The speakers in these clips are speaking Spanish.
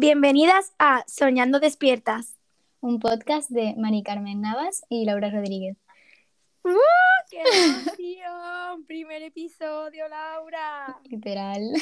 Bienvenidas a Soñando Despiertas. Un podcast de Mari Carmen Navas y Laura Rodríguez. ¡Uh! ¡Qué emoción! Primer episodio, Laura. Literal.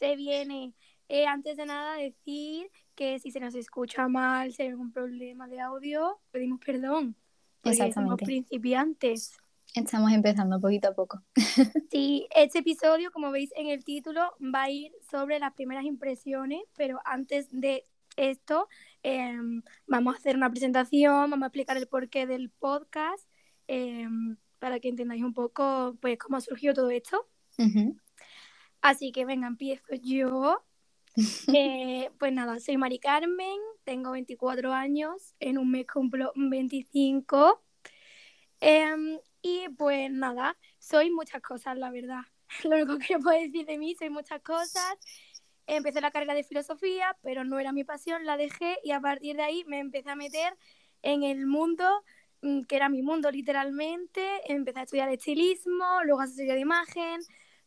Se viene. Eh, antes de nada, decir que si se nos escucha mal, si hay algún problema de audio, pedimos perdón. Porque somos Exactamente. principiantes. Estamos empezando poquito a poco. Sí, este episodio, como veis en el título, va a ir sobre las primeras impresiones, pero antes de esto, em, vamos a hacer una presentación, vamos a explicar el porqué del podcast, em, para que entendáis un poco pues, cómo ha surgido todo esto. Así que venga, empiezo yo. Eh, pues nada, soy Mari Carmen, tengo 24 años, en un mes cumplo 25. Y pues nada, soy muchas cosas, la verdad. Lo único que puedo decir de mí, soy muchas cosas. Empecé la carrera de filosofía, pero no era mi pasión, la dejé y a partir de ahí me empecé a meter en el mundo mm, que era mi mundo literalmente. Empecé a estudiar estilismo, luego asesoría de imagen,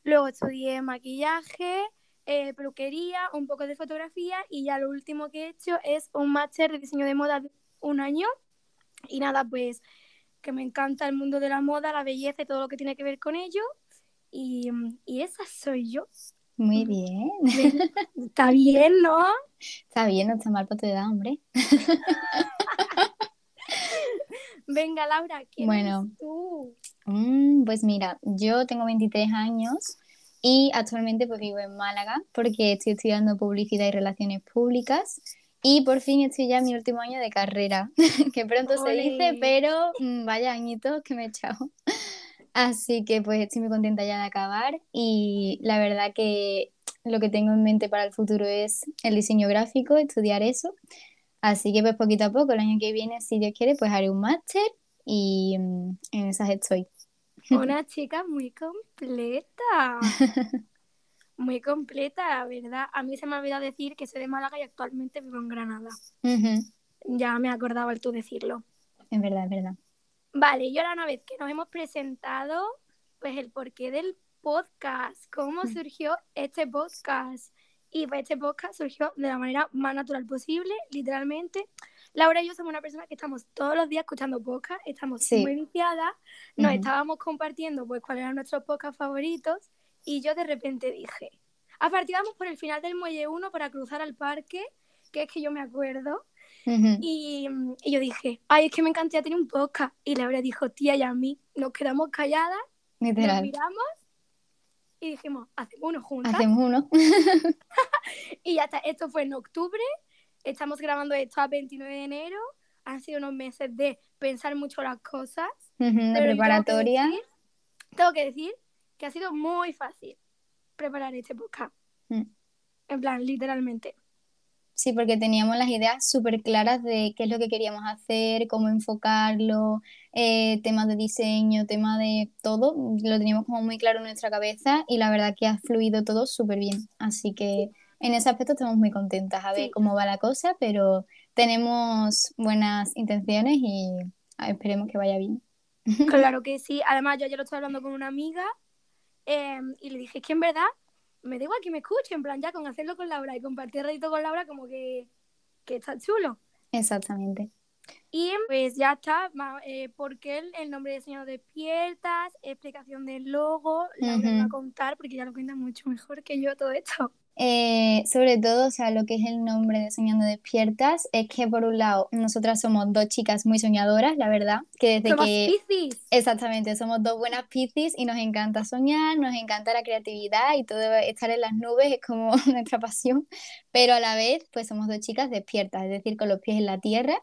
luego estudié maquillaje, eh, peluquería, un poco de fotografía y ya lo último que he hecho es un máster de diseño de moda de un año. Y nada, pues que me encanta el mundo de la moda, la belleza y todo lo que tiene que ver con ello. Y, mm, y esa soy yo. Muy bien. Está bien, ¿no? Está bien, no está mal para tu edad, hombre. Venga, Laura, ¿quién Bueno. eres tú? Mm, pues mira, yo tengo 23 años y actualmente pues vivo en Málaga porque estoy estudiando publicidad y relaciones públicas y por fin estoy ya en mi último año de carrera, que pronto se dice, pero mm, vaya añitos que me he echado. Así que pues estoy muy contenta ya de acabar y la verdad que lo que tengo en mente para el futuro es el diseño gráfico, estudiar eso. Así que pues poquito a poco, el año que viene, si Dios quiere, pues haré un máster y mm, en esas estoy. Una chica muy completa. Muy completa, la verdad. A mí se me ha olvidado decir que soy de Málaga y actualmente vivo en Granada. Ujú, Ya me acordaba el tú decirlo. Es verdad, es verdad. Vale, y ahora una vez que nos hemos presentado, pues el porqué del podcast, cómo Mm. surgió este podcast. Y pues este podcast surgió de la manera más natural posible, literalmente. Laura y yo somos una persona que estamos todos los días escuchando podcast, estamos Sí. muy viciadas, nos Ujú. estábamos compartiendo pues cuáles eran nuestros podcasts favoritos y yo de repente dije, aparte vamos por el final del Muelle 1 para cruzar al parque, que es que yo me acuerdo, Ujú. y, mm, y yo dije, ay, es que me encantaría tener un podcast. Y Laura dijo, tía, y a mí nos quedamos calladas, nos Literal. miramos y dijimos, hacemos uno juntas. Hacemos uno. Y ya está, esto fue en octubre, estamos grabando esto a 29 de enero, han sido unos meses de pensar mucho las cosas. Ujú, De pero yo tengo que preparatoria. decir- Tengo que decir que ha sido muy fácil preparar este podcast. Mm. En plan, literalmente. Sí, porque teníamos las ideas súper claras de qué es lo que queríamos hacer, cómo enfocarlo, eh, temas de diseño, tema de todo, lo teníamos como muy claro en nuestra cabeza y la verdad que ha fluido todo súper bien. Así que en ese aspecto estamos muy contentas a ver Sí. cómo va la cosa, pero tenemos buenas intenciones y esperemos que vaya bien. Claro que sí. Además, yo ayer lo estaba hablando con una amiga eh, y le dije "Es que en verdad me da igual que me escuche, en plan ya con hacerlo con Laura y compartir ratito con Laura como que, que está chulo. Exactamente. Y pues ya está, eh, porque el, el nombre de Señor Despiertas, explicación del logo, Ujú. va a contar porque ya lo cuenta mucho mejor que yo todo esto. Eh, sobre todo, o sea, lo que es el nombre de Soñando Despiertas es que por un lado nosotras somos dos chicas muy soñadoras, la verdad, que desde Somos que Piscis. exactamente somos dos buenas piscis y nos encanta soñar, nos encanta la creatividad y todo estar en las nubes es como nuestra pasión, pero a la vez pues somos dos chicas despiertas, es decir, con los pies en la tierra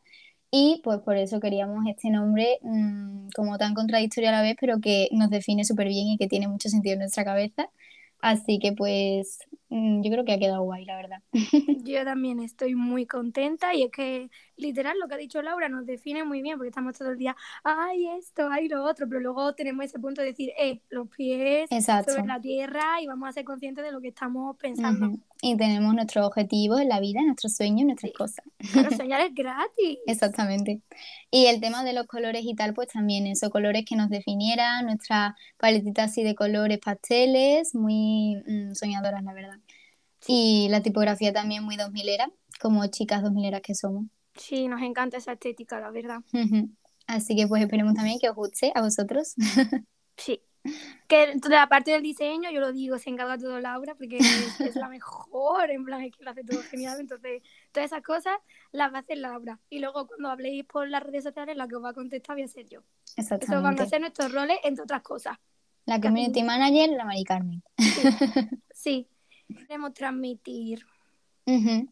y pues por eso queríamos este nombre mm, como tan contradictorio a la vez, pero que nos define súper bien y que tiene mucho sentido en nuestra cabeza. Así que pues yo creo que ha quedado guay, la verdad. Yo también estoy muy contenta y es que literal lo que ha dicho Laura nos define muy bien porque estamos todo el día, ay esto, ay lo otro, pero luego tenemos ese punto de decir, eh, los pies Exacto. sobre la tierra y vamos a ser conscientes de lo que estamos pensando. Y tenemos nuestros objetivos en la vida, nuestros sueños, nuestras Sí. cosas. Claro, soñar es gratis. Exactamente. Y el tema de los colores y tal, pues también eso, colores que nos definieran, nuestra paletita así de colores pasteles, muy mm, soñadoras, la verdad. Y la tipografía también muy 2000 era, como chicas 2000 eras que somos. Sí, nos encanta esa estética, la verdad. Así que pues esperemos también que os guste a vosotros. Sí. Que la parte del diseño, yo lo digo, se encarga todo Laura porque es, la mejor, en plan, es que lo hace todo genial. Entonces, todas esas cosas las va a hacer Laura. Y luego, cuando habléis por las redes sociales, la que os va a contestar voy a ser yo. Exactamente. Eso van a ser nuestros roles, entre otras cosas. La community manager, la Mari Carmen. Sí. Queremos transmitir.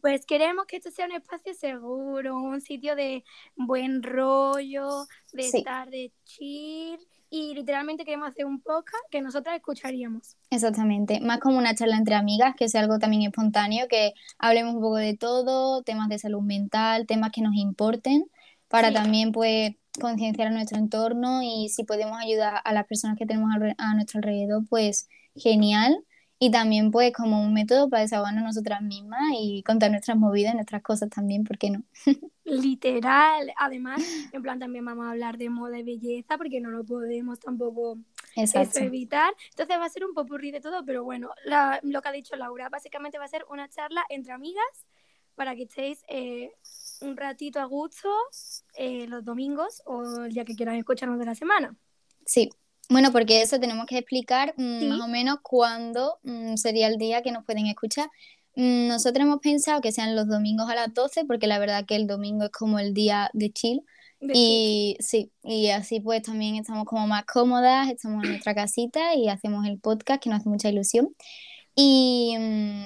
Pues queremos que esto sea un espacio seguro, un sitio de buen rollo, de estar de chill y literalmente queremos hacer un podcast que nosotras escucharíamos. Exactamente, más como una charla entre amigas, que sea algo también espontáneo, que hablemos un poco de todo, temas de salud mental, temas que nos importen, para también pues concienciar a nuestro entorno y si podemos ayudar a las personas que tenemos a nuestro alrededor, pues genial. Y también pues como un método para desahogarnos nosotras mismas y contar nuestras movidas, nuestras cosas también, ¿por qué no? Literal. Además, en plan también vamos a hablar de moda y belleza porque no lo podemos tampoco evitar. Entonces va a ser un popurrí de todo, pero bueno, lo que ha dicho Laura, básicamente va a ser una charla entre amigas para que estéis eh, un ratito a gusto eh, los domingos o el día que quieran escucharnos de la semana. Sí, bueno, porque eso tenemos que explicar mm, más o menos cuándo mm, sería el día que nos pueden escuchar. Mm, nosotros hemos pensado que sean los domingos a las 12, porque la verdad que el domingo es como el día de chill. y sí, y así pues también estamos como más cómodas, estamos en nuestra casita y hacemos el podcast que nos hace mucha ilusión. Y,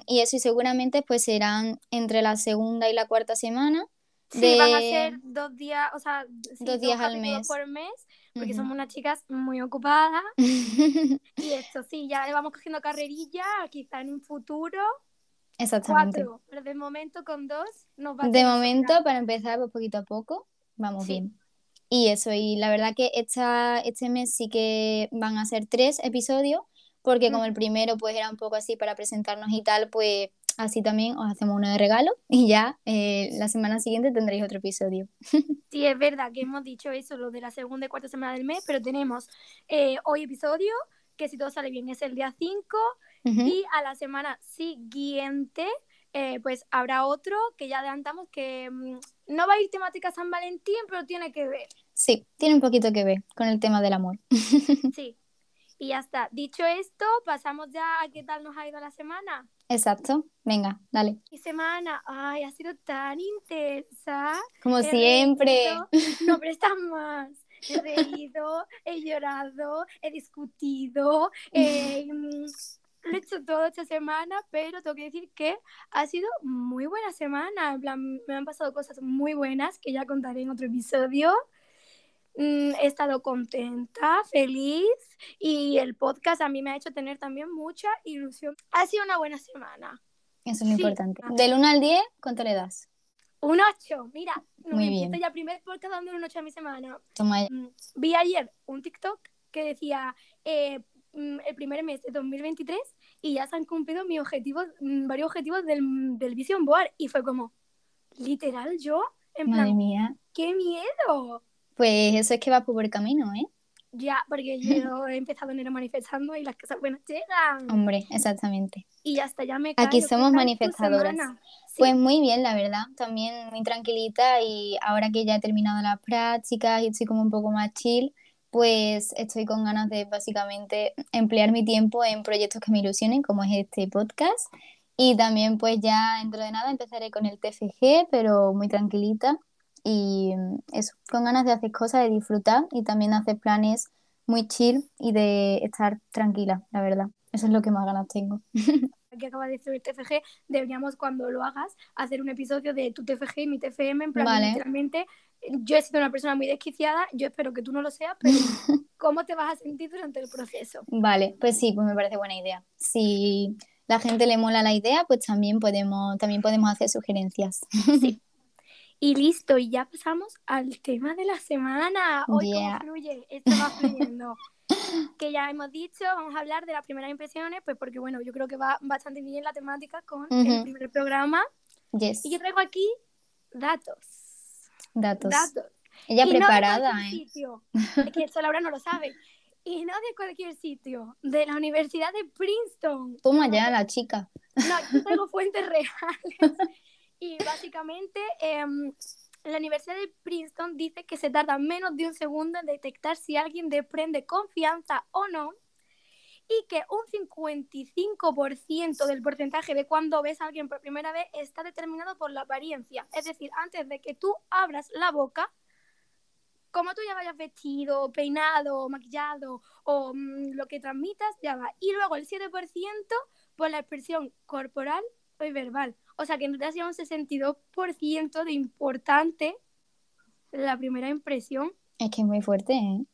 y eso y seguramente pues serán entre la segunda y la cuarta semana. Sí, van a ser dos días, o sea, dos días al mes. por mes porque somos unas chicas muy ocupadas. y esto sí, ya vamos cogiendo carrerilla, quizá en un futuro. Exactamente. Cuatro, pero de momento con dos nos va De momento, para empezar, pues poquito a poco, vamos bien. Y eso, y la verdad que esta, este mes sí que van a ser tres episodios, porque como el primero pues era un poco así para presentarnos y tal, pues Así también os hacemos uno de regalo y ya eh, la semana siguiente tendréis otro episodio. Sí, es verdad que hemos dicho eso, lo de la segunda y cuarta semana del mes, pero tenemos eh, hoy episodio, que si todo sale bien es el día 5, y a la semana siguiente eh, pues habrá otro que ya adelantamos que mm, no va a ir temática San Valentín, pero tiene que ver. Sí, tiene un poquito que ver con el tema del amor. Sí. Y ya está. Dicho esto, pasamos ya a qué tal nos ha ido la semana. Exacto. Venga, dale. Mi semana, ay, ha sido tan intensa. Como siempre. no prestas más. He reído, he llorado, he discutido, eh, lo he hecho todo esta semana, pero tengo que decir que ha sido muy buena semana. En plan, me han pasado cosas muy buenas que ya contaré en otro episodio. Mm, he estado contenta, feliz y el podcast a mí me ha hecho tener también mucha ilusión. Ha sido una buena semana. Eso es lo importante. Del 1 al 10, ¿cuánto le das? Un 8. Mira, Muy bien. ya primer podcast dando un 8 a mi semana. Toma mm, Vi ayer un TikTok que decía eh, mm, el primer mes de 2023 y ya se han cumplido mis objetivos, varios objetivos del, del Vision Board y fue como, literal, yo, en Madre mía. ¡Qué miedo! Pues eso es que va por buen camino, ¿eh? Ya, porque yo he empezado enero manifestando y las cosas buenas llegan. Hombre, exactamente. Y hasta ya me Aquí somos manifestadoras. Pues muy bien, la verdad. También muy tranquilita y ahora que ya he terminado las prácticas y estoy como un poco más chill, pues estoy con ganas de básicamente emplear mi tiempo en proyectos que me ilusionen, como es este podcast. Y también pues ya dentro de nada empezaré con el TFG, pero muy tranquilita y mm, eso, con ganas de hacer cosas, de disfrutar y también hacer planes muy chill y de estar tranquila, la verdad. Eso es lo que más ganas tengo. que acaba de decir el TFG, deberíamos cuando lo hagas hacer un episodio de tu TFG y mi TFM, en plan, literalmente, yo he sido una persona muy desquiciada, yo espero que tú no lo seas, pero ¿cómo te vas a sentir durante el proceso? Vale, pues sí, pues me parece buena idea. Si la gente le mola la idea, pues también podemos, también podemos hacer sugerencias. Sí. Y listo, y ya pasamos al tema de la semana. Hoy cómo fluye, esto va fluyendo. que ya hemos dicho, vamos a hablar de las primeras impresiones, pues porque bueno, yo creo que va bastante bien la temática con el primer programa. Y yo traigo aquí datos. Datos. Datos. Ella preparada, ¿eh? Sitio. Es que eso Laura no lo sabe. Y no de cualquier sitio, de la Universidad de Princeton. Toma ya, la chica. No, yo tengo fuentes reales. Y básicamente, em, la Universidad de Princeton dice que se tarda menos de un segundo en detectar si alguien desprende confianza o no y que un 55% del porcentaje de cuando ves a alguien por primera vez está determinado por la apariencia. Es decir, antes de que tú abras la boca, como tú ya vayas vestido, peinado, maquillado o mm, lo que transmitas, ya va. Y luego el 7% por la expresión corporal y verbal. O sea que no te hacía un 62% de importante la primera impresión. Es que es muy fuerte, ¿eh?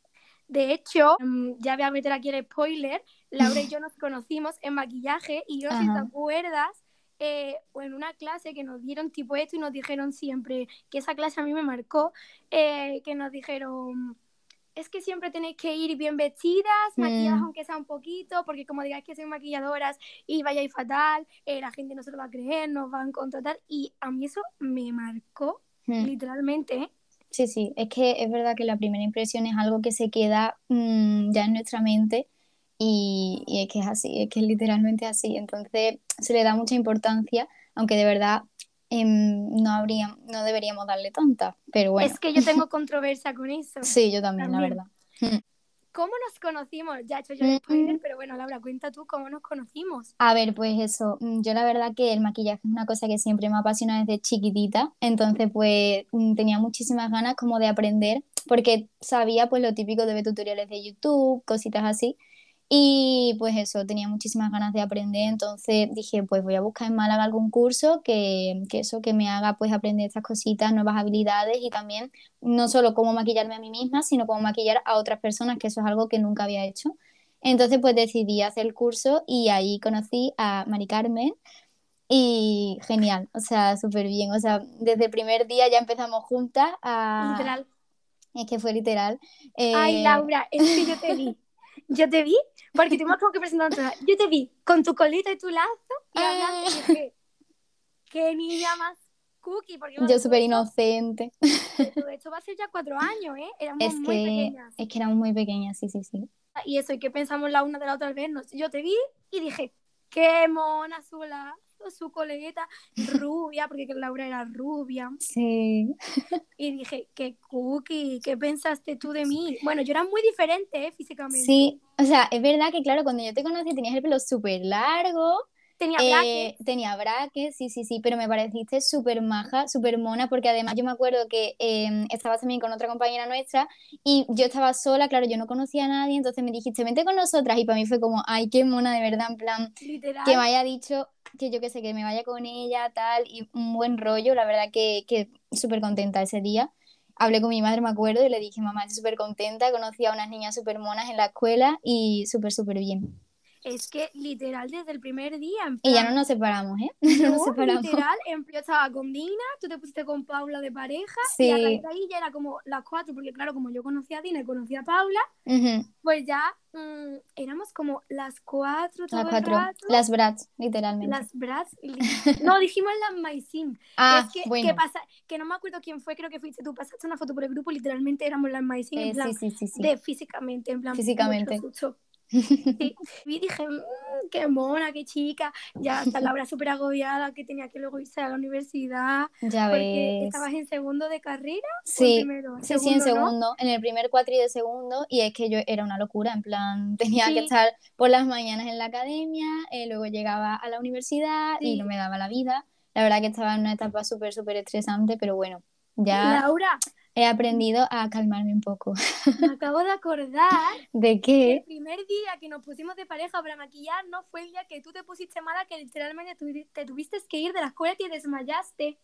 De hecho, mm, ya voy a meter aquí el spoiler, Laura y yo nos conocimos en maquillaje y yo sé si te acuerdas, eh, en una clase que nos dieron tipo esto y nos dijeron siempre, que esa clase a mí me marcó, eh, que nos dijeron, es que siempre tenéis que ir bien vestidas, maquilladas mm. aunque sea un poquito, porque como digáis que sois maquilladoras y vayáis fatal, eh, la gente no se lo va a creer, nos van a contratar. Y a mí eso me marcó, mm. literalmente. Sí, sí, es que es verdad que la primera impresión es algo que se queda mm, ya en nuestra mente y, y, es que es así, es que es literalmente así. Entonces se le da mucha importancia, aunque de verdad Em, no, habría, no deberíamos darle tanta, pero bueno. Es que yo tengo controversia con eso. Sí, yo también, la verdad. Mm. ¿Cómo nos conocimos? Ya he hecho yo el spoiler, pero bueno, Laura, cuenta tú cómo nos conocimos. A ver, pues eso, mm, yo la verdad que el maquillaje es una cosa que siempre me apasiona desde chiquitita, entonces pues mm, tenía muchísimas ganas como de aprender, porque sabía pues lo típico de ver tutoriales de YouTube, cositas así, y pues eso, tenía muchísimas ganas de aprender, entonces dije, pues voy a buscar en Málaga algún curso que, que, eso, que me haga pues aprender estas cositas, nuevas habilidades y también no solo cómo maquillarme a mí misma, sino cómo maquillar a otras personas, que eso es algo que nunca había hecho. Entonces pues decidí hacer el curso y ahí conocí a Mari Carmen y genial, o sea, súper bien, o sea, desde el primer día ya empezamos juntas a... Literal. Es que fue literal. Ay, eh, Laura, es que yo te vi. Yo te vi porque tuvimos como que presentar Yo te vi con tu colita y tu lazo y hablando y dije, qué niña más cookie. Porque, yo súper inocente. Esto va a ser ya cuatro años, ¿eh? Éramos muy pequeñas. Es que éramos muy pequeñas, sí, sí, sí. Y eso, y que pensamos la una de la otra al vernos. Yo te vi y dije, qué mona sola su colegueta rubia, porque Laura era rubia. Sí. Y dije, qué cookie, ¿qué pensaste tú de mí? Bueno, yo era muy diferente ¿eh? físicamente. Sí, o sea, es verdad que claro, cuando yo te conocí tenías el pelo súper largo, Tenía braques. Eh, tenía braques, sí, sí, sí, pero me pareciste súper maja, súper mona, porque además yo me acuerdo que eh, estabas también con otra compañera nuestra y yo estaba sola, claro, yo no conocía a nadie, entonces me dijiste, vente con nosotras y para mí fue como, ay, qué mona de verdad, en plan, que me haya dicho que yo qué sé, que me vaya con ella, tal, y un buen rollo, la verdad que, que súper contenta ese día. Hablé con mi madre, me acuerdo, y le dije, mamá, estoy súper contenta, conocí a unas niñas súper monas en la escuela y súper, súper bien es que literal desde el primer día. y ya no nos separamos, ¿eh? No, nos separamos. literal, yo estaba con Dina, tú te pusiste con Paula de pareja, y a raíz de ahí ya era como las cuatro, porque claro, como yo conocía a Dina y conocía a Paula, pues ya mm, éramos como las cuatro todo las cuatro. Las brats, literalmente. Las brats. no, dijimos las Maisin. Ah, es que, bueno. pasa, que no me acuerdo quién fue, creo que fuiste tú, pasaste una foto por el grupo, literalmente éramos las Maisin, en eh, plan, sí, sí, sí, de físicamente, en plan, físicamente. Y dije, mm, qué mona, qué chica. Ya hasta la hora súper agobiada que tenía que luego irse a la universidad. Ya porque ¿Estabas en segundo de carrera? Sí, sí, sí, en segundo. En el primer cuatri de segundo. Y es que yo era una locura. En plan, tenía que estar por las mañanas en la academia, eh, luego llegaba a la universidad y no me daba la vida. La verdad que estaba en una etapa súper, súper estresante, pero bueno, ya. Laura, he aprendido a calmarme un poco. Me acabo de acordar. ¿De qué? el primer día que nos pusimos de pareja para maquillar no fue el día que tú te pusiste mala, que literalmente te tuviste que ir de la escuela y te desmayaste.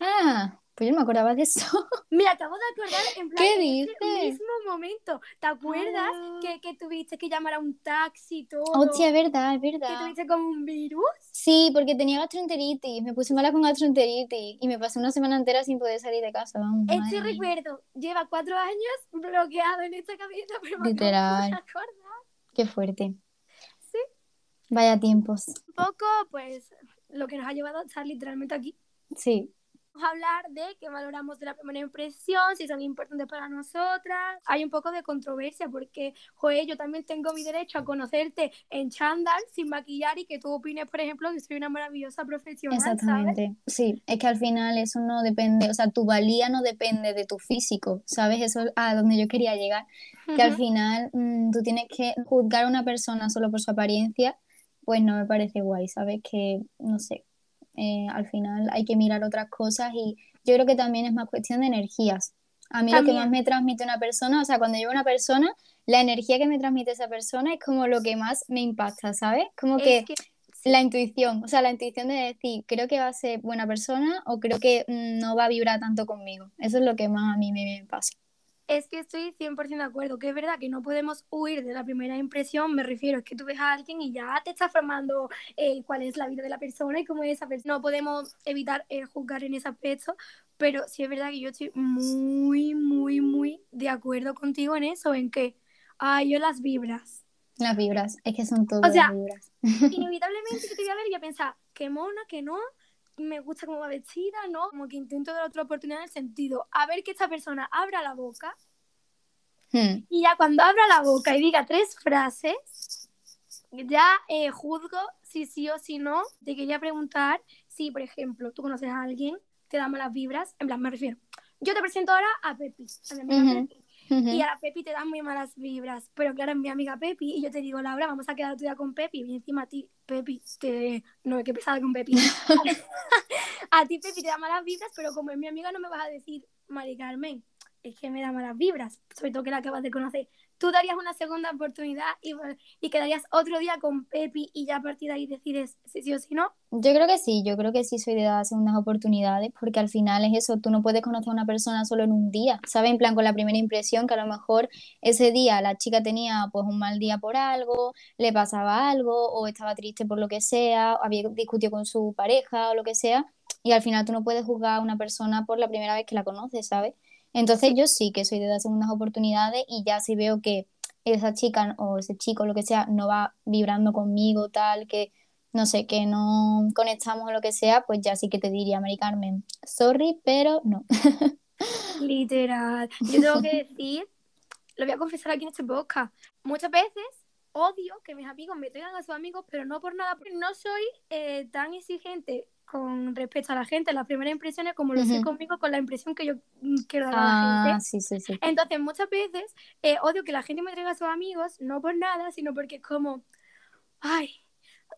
Ah, pues yo no me acordaba de eso. Me acabo de acordar en plan. ¿Qué dices? mismo momento. ¿Te acuerdas ah. que, que, tuviste que llamar a un taxi y todo? Hostia, es verdad, es verdad. ¿Que tuviste como un virus? Sí, porque tenía gastroenteritis. Me puse mala con gastroenteritis y me pasé una semana entera sin poder salir de casa. Vamos, este recuerdo lleva cuatro años bloqueado en esta cabeza, pero Literal. me acordar. Qué fuerte. Sí. Vaya tiempos. Un poco, pues, lo que nos ha llevado a estar literalmente aquí. Sí, a hablar de qué valoramos de la primera impresión, si son importantes para nosotras. Hay un poco de controversia porque, joder, yo también tengo mi derecho a conocerte en chándal, sin maquillar y que tú opines, por ejemplo, que soy una maravillosa profesional. Exactamente, sí, es que al final eso no depende, o sea, tu valía no depende de tu físico, ¿sabes? Eso es a donde yo quería llegar, que al final mm, tú tienes que juzgar a una persona solo por su apariencia, pues no me parece guay, ¿sabes? Que, no sé, eh, al final hay que mirar otras cosas y yo creo que también es más cuestión de energías. A mí lo que más me transmite una persona, o sea, cuando llevo una persona, la energía que me transmite esa persona es como lo que más me impacta, ¿sabes? Como que, la intuición, o sea, la intuición de decir, creo que va a ser buena persona o creo que mm, no va a vibrar tanto conmigo. Eso es lo que más a mí me pasa. Es que estoy 100% de acuerdo, que es verdad que no podemos huir de la primera impresión, me refiero, es que tú ves a alguien y ya te estás formando eh, cuál es la vida de la persona y cómo es esa persona. No podemos evitar eh, juzgar en ese aspecto, pero sí es verdad que yo estoy muy, muy, muy de acuerdo contigo en eso, en que, ay, yo las vibras. Las vibras, es que son todas las vibras. Inevitablemente yo te voy a ver y a pensar, qué mona, que no, me gusta cómo va vestida, ¿no? Como que intento dar otra oportunidad en el sentido, a ver que esta persona abra la boca hmm. y ya cuando abra la boca y diga tres frases, ya eh, juzgo si sí o si no. Te quería preguntar si, por ejemplo, tú conoces a alguien, te da malas vibras, en plan, me refiero, yo te presento ahora a Pepi, a mi amiga Pepi. Y a la Pepi te dan muy malas vibras. Pero claro, es mi amiga Pepi. Y yo te digo, Laura, vamos a quedar otro día con Pepi. Y encima a ti, Pepi, te... no, qué pesada con Pepi. a ti, Pepi, te da malas vibras, pero como es mi amiga, no me vas a decir, Mari Carmen, es que me da malas vibras. Sobre todo que la acabas de conocer tú darías una segunda oportunidad y, y quedarías otro día con Pepi y ya a partir de ahí decides si sí o si no? Yo creo que sí, yo creo que sí soy de dar segundas oportunidades porque al final es eso, tú no puedes conocer a una persona solo en un día, ¿sabes? En plan con la primera impresión que a lo mejor ese día la chica tenía pues un mal día por algo, le pasaba algo o estaba triste por lo que sea, había discutido con su pareja o lo que sea y al final tú no puedes juzgar a una persona por la primera vez que la conoces, ¿sabes? Entonces yo sí que soy de dar segundas oportunidades y ya si veo que esa chica o ese chico, lo que sea, no va vibrando conmigo, tal, que no sé, que no conectamos o lo que sea, pues ya sí que te diría, Mari Carmen, sorry, pero no. Literal. Yo tengo que decir, lo voy a confesar aquí en este podcast, muchas veces odio que mis amigos me traigan a sus amigos, pero no por nada, porque no soy eh, tan exigente con respecto a la gente, las primeras impresiones, como lo sé conmigo, con la impresión que yo mm, quiero dar a la gente. Ah, sí, sí, sí. Entonces, muchas veces eh, odio que la gente me traiga a sus amigos, no por nada, sino porque es como, ay,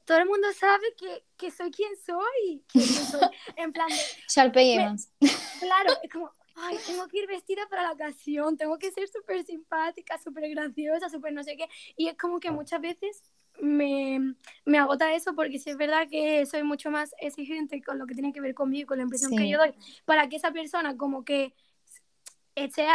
todo el mundo sabe que, que soy quien soy. En plan de... Evans. Claro, es como, ay, tengo que ir vestida para la ocasión, tengo que ser súper simpática, súper graciosa, súper no sé qué. Y es como que muchas veces me, me, agota eso porque sí es verdad que soy mucho más exigente con lo que tiene que ver conmigo, con la impresión que yo doy, para que esa persona como que esté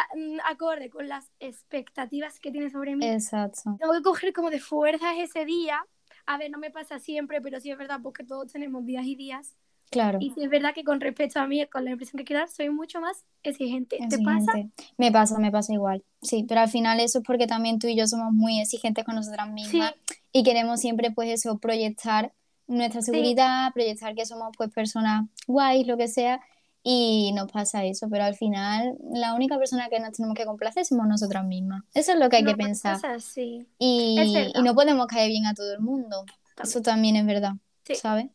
acorde con las expectativas que tiene sobre mí. Exacto. Tengo que coger como de fuerzas ese día. A ver, no me pasa siempre, pero sí es verdad porque todos tenemos días y días. Claro. Y sí es verdad que con respecto a mí, con la impresión que quiero dar, soy mucho más exigente. ¿Te pasa? Me pasa, me pasa igual. Sí, pero al final eso es porque también tú y yo somos muy exigentes con nosotras mismas y queremos siempre pues eso, proyectar nuestra seguridad, proyectar que somos pues personas guays, lo que sea, y nos pasa eso, pero al final la única persona que nos tenemos que complacer somos nosotras mismas. Eso es lo que hay que pensar. sí. y, y, no podemos caer bien a todo el mundo. Eso también es verdad, ¿sabes?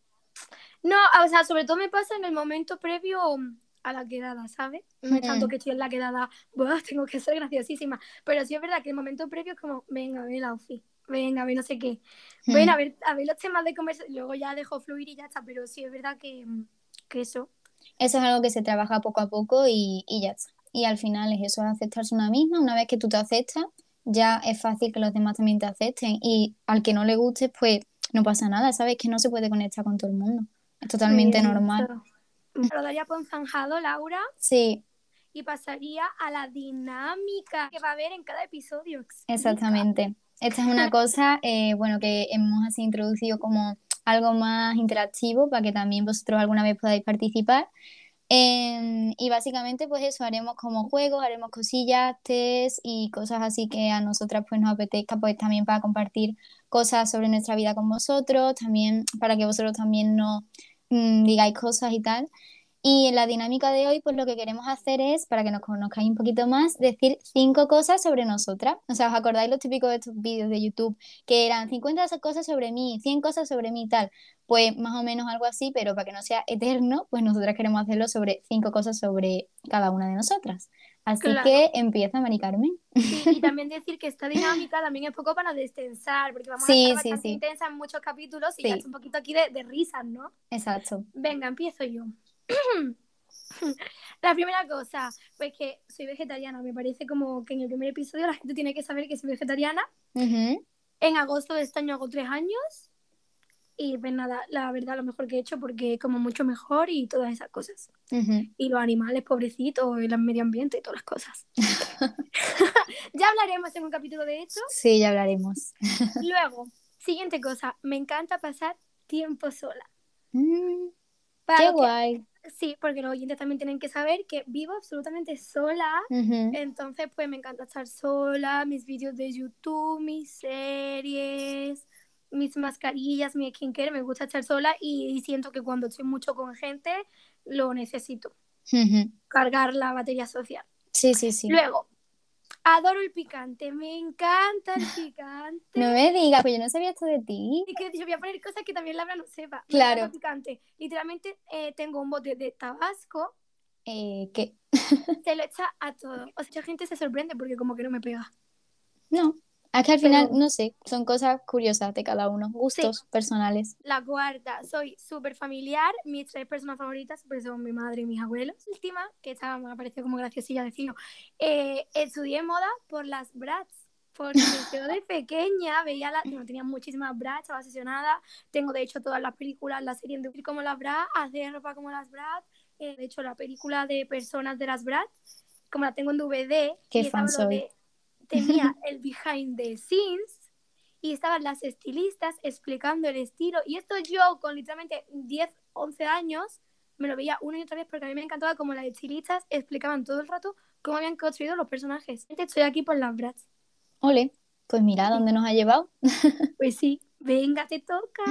No, o sea, sobre todo me pasa en el momento previo a la quedada, ¿sabes? No es tanto que estoy en la quedada, tengo que ser graciosísima, pero sí es verdad que el momento previo es como, venga, ve el outfit, venga, ve no sé qué, ven a ver, a ver los temas de conversación, luego ya dejo fluir y ya está, pero sí es verdad que, que eso. Eso es algo que se trabaja poco a poco y, y ya está. Y al final es eso, es aceptarse una misma, una vez que tú te aceptas, ya es fácil que los demás también te acepten y al que no le guste, pues no pasa nada, ¿sabes? Que no se puede conectar con todo el mundo. Es totalmente normal. Lo daría por zanjado, Laura. Sí. Y pasaría a la dinámica que va a haber en cada episodio. Exactamente. Esta es una cosa, eh, bueno, que hemos así introducido como algo más interactivo para que también vosotros alguna vez podáis participar. Em, y básicamente pues eso, haremos como juegos, haremos cosillas, test y cosas así que a nosotras pues nos apetezca pues también para compartir cosas sobre nuestra vida con vosotros, también para que vosotros también nos Mm, digáis cosas y tal. Y en la dinámica de hoy, pues lo que queremos hacer es, para que nos conozcáis un poquito más, decir cinco cosas sobre nosotras. O sea, ¿os acordáis los típicos de estos vídeos de YouTube que eran 50 cosas sobre mí, 100 cosas sobre mí y tal? Pues más o menos algo así, pero para que no sea eterno, pues nosotras queremos hacerlo sobre cinco cosas sobre cada una de nosotras. Así que empieza, Mari Carmen. y también decir que esta dinámica también es poco para destensar, porque vamos a estar bastante intensa en muchos capítulos y es un poquito aquí de, de risas, ¿no? Exacto. Venga, empiezo yo. La primera cosa, pues que soy vegetariana. Me parece como que en el primer episodio la gente tiene que saber que soy vegetariana. En agosto de este año hago tres años. Y pues nada, la verdad, lo mejor que he hecho porque como mucho mejor y todas esas cosas. Y los animales, pobrecitos, el medio ambiente y todas las cosas. ya hablaremos en un capítulo de esto. Sí, ya hablaremos. Luego, siguiente cosa, me encanta pasar tiempo sola. Mm, qué guay. Sí, porque los oyentes también tienen que saber que vivo absolutamente sola. Entonces, pues me encanta estar sola, mis vídeos de YouTube, mis series, mis mascarillas, mi skincare, me gusta estar sola y, siento que cuando estoy mucho con gente lo necesito. Cargar la batería social. Sí, sí, sí. Luego, Adoro el picante, me encanta el picante. No me digas, pues yo no sabía esto de ti. Y que yo voy a poner cosas que también Laura no sepa. Claro. Picante. Literalmente eh, tengo un bote de tabasco. Eh, ¿Qué? se lo echa a todo. O sea, mucha gente se sorprende porque como que no me pega. No, es que al final, no sé, son cosas curiosas de cada uno, gustos personales. La cuarta, soy súper familiar. Mis tres personas favoritas pues son mi madre y mis abuelos. Última, que esta me ha parecido como graciosilla decirlo, eh, estudié moda por las brats. Porque yo de pequeña veía la, no, tenía muchísimas brats, estaba asesionada. Tengo de hecho todas las películas, la serie de como las brats, hacer ropa como las brats. Eh, de hecho, la película de personas de las brats, como la tengo en DVD. Qué fan soy tenía el behind the scenes y estaban las estilistas explicando el estilo. Y esto yo con literalmente 10, 11 años me lo veía una y otra vez porque a mí me encantaba como las estilistas explicaban todo el rato cómo habían construido los personajes. Estoy aquí por las brats. Ole, pues mira dónde nos ha llevado. Pues sí, venga, te toca.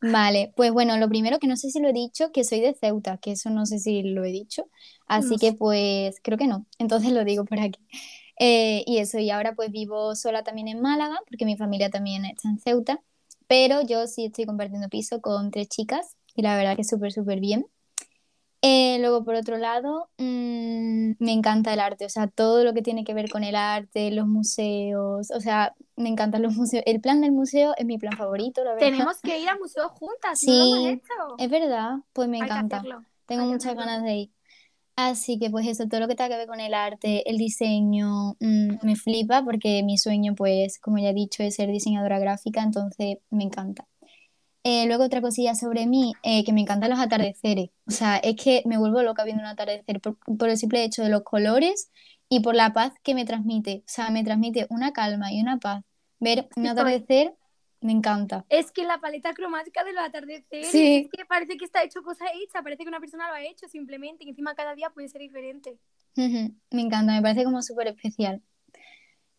Vale, pues bueno, lo primero que no sé si lo he dicho, que soy de Ceuta, que eso no sé si lo he dicho. Así que pues creo que no. Entonces lo digo por aquí. Eh, y eso, y ahora pues vivo sola también en Málaga, porque mi familia también está en Ceuta, pero yo sí estoy compartiendo piso con tres chicas y la verdad que súper, súper bien. Eh, luego, por otro lado, mm, me encanta el arte, o sea, todo lo que tiene que ver con el arte, los museos, o sea, me encantan los museos. El plan del museo es mi plan favorito, la verdad. Tenemos que ir a museos juntas, sí, es verdad, pues me encanta. Tengo muchas ganas de ir. Así que pues eso, todo lo que tenga que ver con el arte, el diseño, mm, me flipa porque mi sueño pues, como ya he dicho, es ser diseñadora gráfica, entonces me encanta. Eh, luego otra cosilla sobre mí, eh, que me encantan los atardeceres. O sea, es que me vuelvo loca viendo un atardecer por, por, el simple hecho de los colores y por la paz que me transmite. O sea, me transmite una calma y una paz. Ver un atardecer me encanta. Es que la paleta cromática de los atardeceres, es que parece que está hecho cosa hecha, parece que una persona lo ha hecho simplemente, y encima cada día puede ser diferente. Me encanta, me parece como súper especial.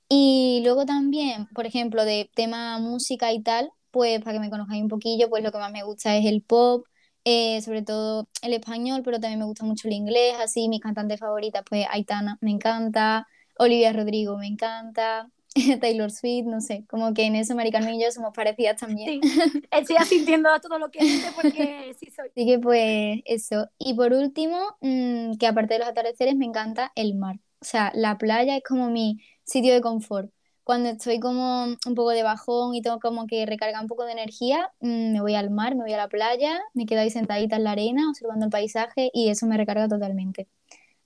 Y luego también, por ejemplo, de tema música y tal, pues para que me conozcáis un poquillo, pues lo que más me gusta es el pop, eh, sobre todo el español, pero también me gusta mucho el inglés, así mis cantantes favoritas, pues Aitana me encanta, Olivia Rodrigo me encanta, Taylor Swift, no sé, como que en eso Mari Carmen y yo somos parecidas también. Sí, estoy asintiendo a todo lo que dice porque sí soy. Así que pues eso. Y por último, mm, que aparte de los atardeceres me encanta el mar. O sea, la playa es como mi sitio de confort. Cuando estoy como un poco de bajón y tengo como que recargar un poco de energía, mm, me voy al mar, me voy a la playa, me quedo ahí sentadita en la arena observando el paisaje y eso me recarga totalmente.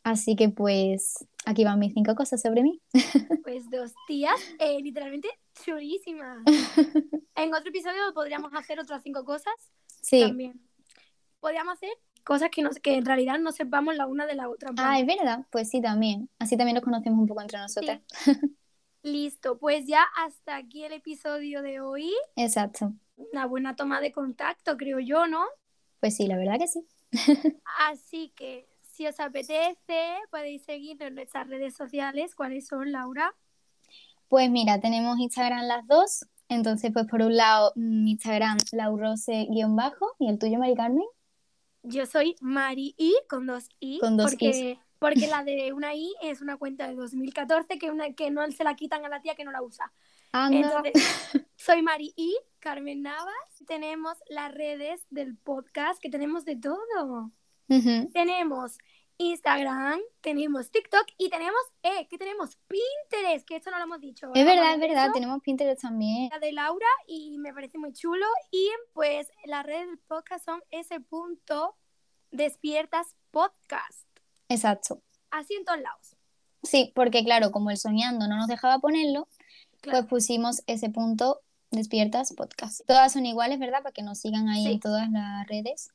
Así que pues aquí van mis cinco cosas sobre mí. Pues dos tías, eh, literalmente chulísimas. en otro episodio podríamos hacer otras cinco cosas. Sí. También. Podríamos hacer cosas que, que en realidad no sepamos la una de la otra. Ah, es verdad. Pues sí, también. Así también nos conocemos un poco entre nosotras. Listo, pues ya hasta aquí el episodio de hoy. Exacto. Una buena toma de contacto, creo yo, ¿no? Pues sí, la verdad que sí. Así que si os apetece, podéis seguirnos en nuestras redes sociales. ¿Cuáles son, Laura? Pues mira, tenemos Instagram las dos. Entonces, pues por un lado, mi Instagram, laurose-bajo, y el tuyo, Mari Carmen. Yo soy Mari I con dos I. Con dos porque, porque la de una I es una cuenta de 2014 que, una, que no se la quitan a la tía que no la usa. Anda. Entonces, soy Mari I, Carmen Navas. Tenemos las redes del podcast, que tenemos de todo. Tenemos Instagram, tenemos TikTok y tenemos, eh, que tenemos Pinterest, que esto no lo hemos dicho. Es verdad, es verdad, tenemos Pinterest también. La de Laura y me parece muy chulo. Y pues las redes del podcast son ese punto despiertas podcast. Exacto. Así en todos lados. Sí, porque claro, como el soñando no nos dejaba ponerlo, Claro. pues pusimos ese punto despiertas podcast. Todas son iguales, ¿verdad? Para que nos sigan ahí Sí. en todas las redes.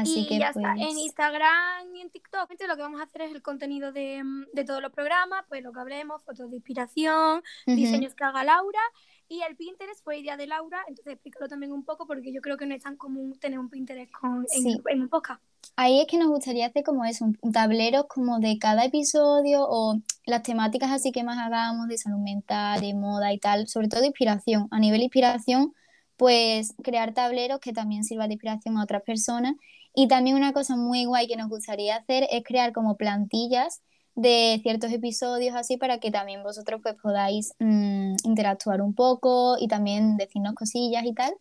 Así y que ya pues está, en Instagram y en TikTok. Entonces, lo que vamos a hacer es el contenido de, mm, de todos los programas, pues lo que hablemos, fotos de inspiración, diseños que haga Laura. Y el Pinterest fue idea de Laura, entonces explícalo también un poco porque yo creo que no es tan común tener un Pinterest con, en, Sí. en un podcast. Ahí es que nos gustaría hacer como eso, un tablero como de cada episodio o las temáticas así que más hagamos de salud mental, de moda y tal, sobre todo de inspiración. A nivel inspiración, pues crear tableros que también sirvan de inspiración a otras personas. Y también una cosa muy guay que nos gustaría hacer es crear como plantillas de ciertos episodios así para que también vosotros pues podáis mm, interactuar un poco y también decirnos cosillas y tal.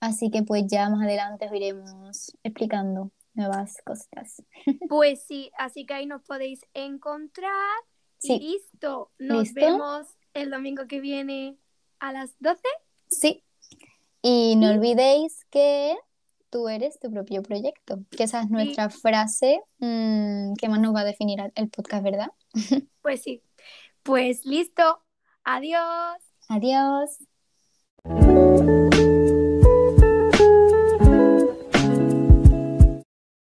Así que pues ya más adelante os iremos explicando nuevas cositas. Pues sí, así que ahí nos podéis encontrar. Sí. Y listo, nos ¿Listo? vemos el domingo que viene a las 12. Sí. Y no olvidéis que tú eres tu propio proyecto, que esa es nuestra frase mm, que más nos va a definir el podcast, ¿verdad? Pues sí. Pues listo. Adiós. Adiós.